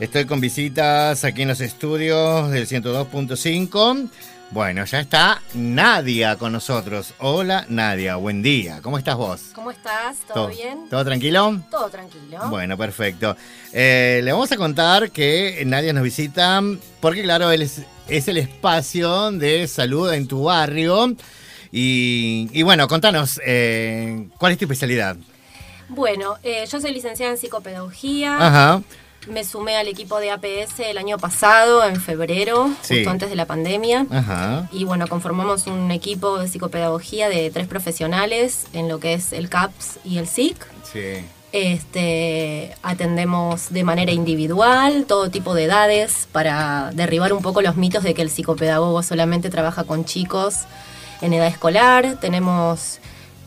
Estoy con visitas aquí en los estudios del 102.5. Bueno, ya está Nadia con nosotros. Hola Nadia, buen día. ¿Cómo estás vos? ¿Cómo estás? ¿Todo, bien? ¿Todo tranquilo? Todo tranquilo. Bueno, perfecto. Eh, le vamos a contar que Nadia nos visita porque, claro, él es, el espacio de salud en tu barrio. Y, bueno, contanos, eh, ¿cuál es tu especialidad? Bueno, eh, yo soy licenciada en psicopedagogía. Ajá. Me sumé al equipo de APS el año pasado, en febrero, justo antes de la pandemia. Ajá. Y bueno, conformamos un equipo de psicopedagogía de tres profesionales en lo que es el CAPS y el SIC. Sí. Este, atendemos de manera individual todo tipo de edades para derribar un poco los mitos de que el psicopedagogo solamente trabaja con chicos en edad escolar. Tenemos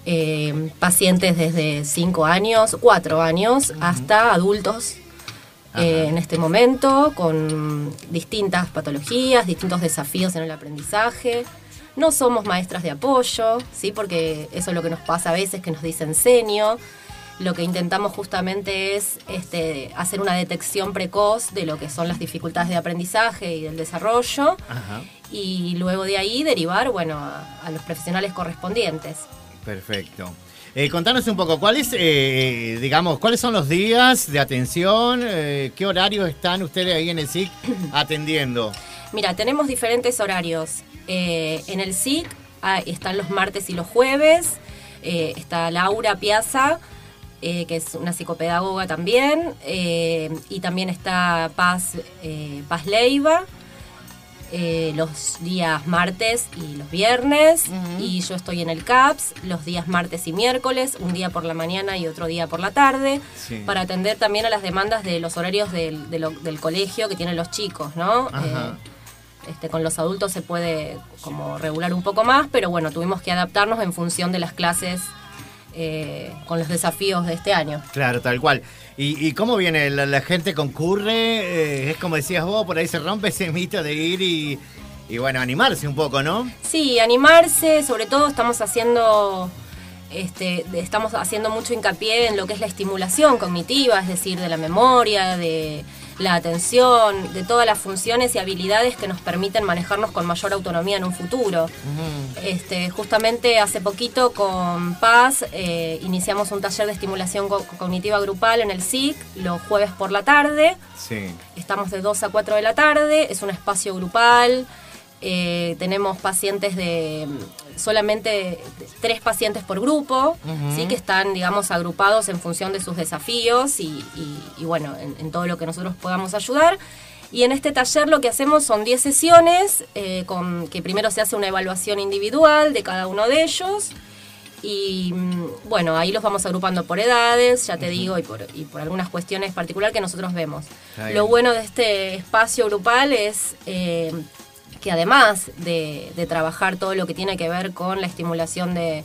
eh, pacientes desde 5 años, 4 años, hasta adultos eh, en este momento, con distintas patologías, distintos desafíos en el aprendizaje. No somos maestras de apoyo, ¿sí? porque eso es lo que nos pasa a veces, que nos dice enseño. Lo que intentamos justamente es este, hacer una detección precoz de lo que son las dificultades de aprendizaje y del desarrollo. Y luego de ahí derivar bueno, a los profesionales correspondientes. Perfecto. Eh, contanos un poco, ¿cuáles, eh, digamos, cuáles son los días de atención? Eh, ¿Qué horarios están ustedes ahí en el SIC atendiendo? Mira, tenemos diferentes horarios. en el SIC ah, están los martes y los jueves. está Laura Piazza, que es una psicopedagoga también. y también está Paz, Paz Leiva eh, los días martes y los viernes y yo estoy en el CAPS los días martes y miércoles, un día por la mañana y otro día por la tarde, para atender también a las demandas de los horarios del, del, colegio que tienen los chicos, ¿no? Eh, este, con los adultos se puede como regular un poco más, pero bueno, tuvimos que adaptarnos en función de las clases eh, con los desafíos de este año. Claro, tal cual. ¿Y, cómo viene? ¿La, gente concurre? Eh, es como decías vos, por ahí se rompe ese mito de ir y, y, bueno, animarse un poco, ¿no? Sí, animarse, sobre todo estamos haciendo... Este, estamos haciendo mucho hincapié en lo que es la estimulación cognitiva, es decir, de la memoria, de, la atención, de todas las funciones y habilidades que nos permiten manejarnos con mayor autonomía en un futuro. este, justamente hace poquito con Paz eh, iniciamos un taller de estimulación cognitiva grupal en el SIC los jueves por la tarde. Estamos de 2 a 4 de la tarde, es un espacio grupal. Eh, tenemos pacientes de solamente tres pacientes por grupo, ¿sí? que están, digamos, agrupados en función de sus desafíos y, bueno, en, todo lo que nosotros podamos ayudar. Y en este taller lo que hacemos son 10 sesiones, eh, con que primero se hace una evaluación individual de cada uno de ellos. Y mm, bueno, ahí los vamos agrupando por edades, ya te digo, y por, y por algunas cuestiones particulares que nosotros vemos. Lo bueno de este espacio grupal es eh, que además de, trabajar todo lo que tiene que ver con la estimulación de,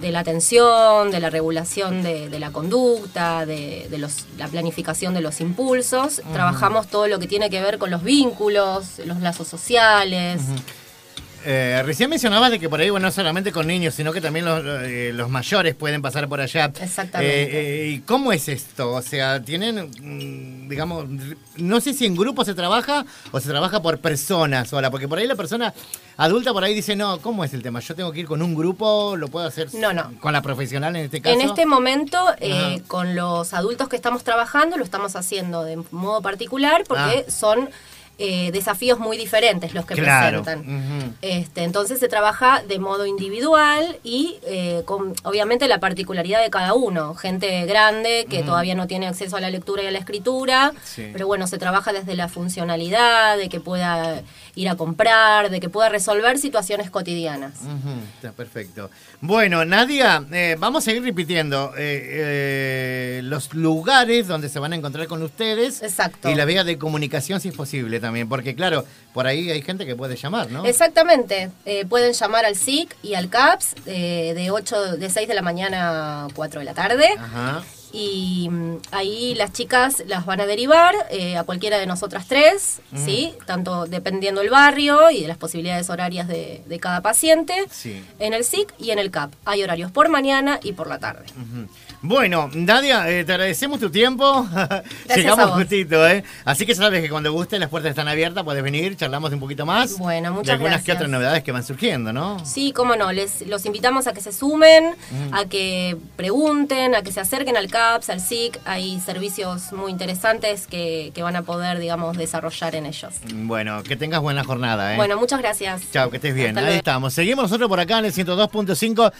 la atención, de la regulación de, la conducta, de, la planificación de los impulsos, trabajamos todo lo que tiene que ver con los vínculos, los lazos sociales. Eh, recién mencionabas de que por ahí, bueno, no solamente con niños, sino que también los, eh, mayores pueden pasar por allá. Exactamente. Eh, ¿Y cómo es esto? O sea, tienen, mm, digamos, no sé si en grupo se trabaja o se trabaja por personas sola, porque por ahí la persona adulta por ahí dice, no, ¿cómo es el tema? Yo tengo que ir con un grupo, lo puedo hacer no, no. con la profesional en este caso. En este momento, con los adultos que estamos trabajando, lo estamos haciendo de modo particular porque ah. son eh, desafíos muy diferentes los que presentan. este, entonces se trabaja de modo individual y eh, con obviamente la particularidad de cada uno. Gente grande que todavía no tiene acceso a la lectura y a la escritura, pero bueno, se trabaja desde la funcionalidad, de que pueda ir a comprar, de que pueda resolver situaciones cotidianas. Está perfecto. Bueno, Nadia, eh, vamos a seguir repitiendo los lugares donde se van a encontrar con ustedes. Exacto. Y la vía de comunicación si es posible también, porque claro, por ahí hay gente que puede llamar, ¿no? Exactamente, eh, pueden llamar al SIC y al CAPS eh, de 8, de 6 de la mañana a 4 de la tarde. Y mm, ahí las chicas las van a derivar eh, a cualquiera de nosotras tres, ¿sí? Tanto dependiendo del barrio y de las posibilidades horarias de, de cada paciente, Sí. en el SIC y en el CAP. Hay horarios por mañana y por la tarde. Bueno, Nadia, eh, te agradecemos tu tiempo. Llegamos justito, ¿eh? Así que sabes que cuando guste las puertas están abiertas, puedes venir, charlamos un poquito más. Bueno, muchas De algunas que otras novedades que van surgiendo, ¿no? Sí, cómo no, les, los invitamos a que se sumen, Mm. a que pregunten, a que se acerquen al CAPS, al SIC. Hay servicios muy interesantes que, que van a poder, digamos, desarrollar en ellos. Bueno, que tengas buena jornada, ¿eh? Bueno, muchas gracias. Chao, que estés bien. Hasta Ahí luego. estamos. Seguimos nosotros por acá en el 102.5.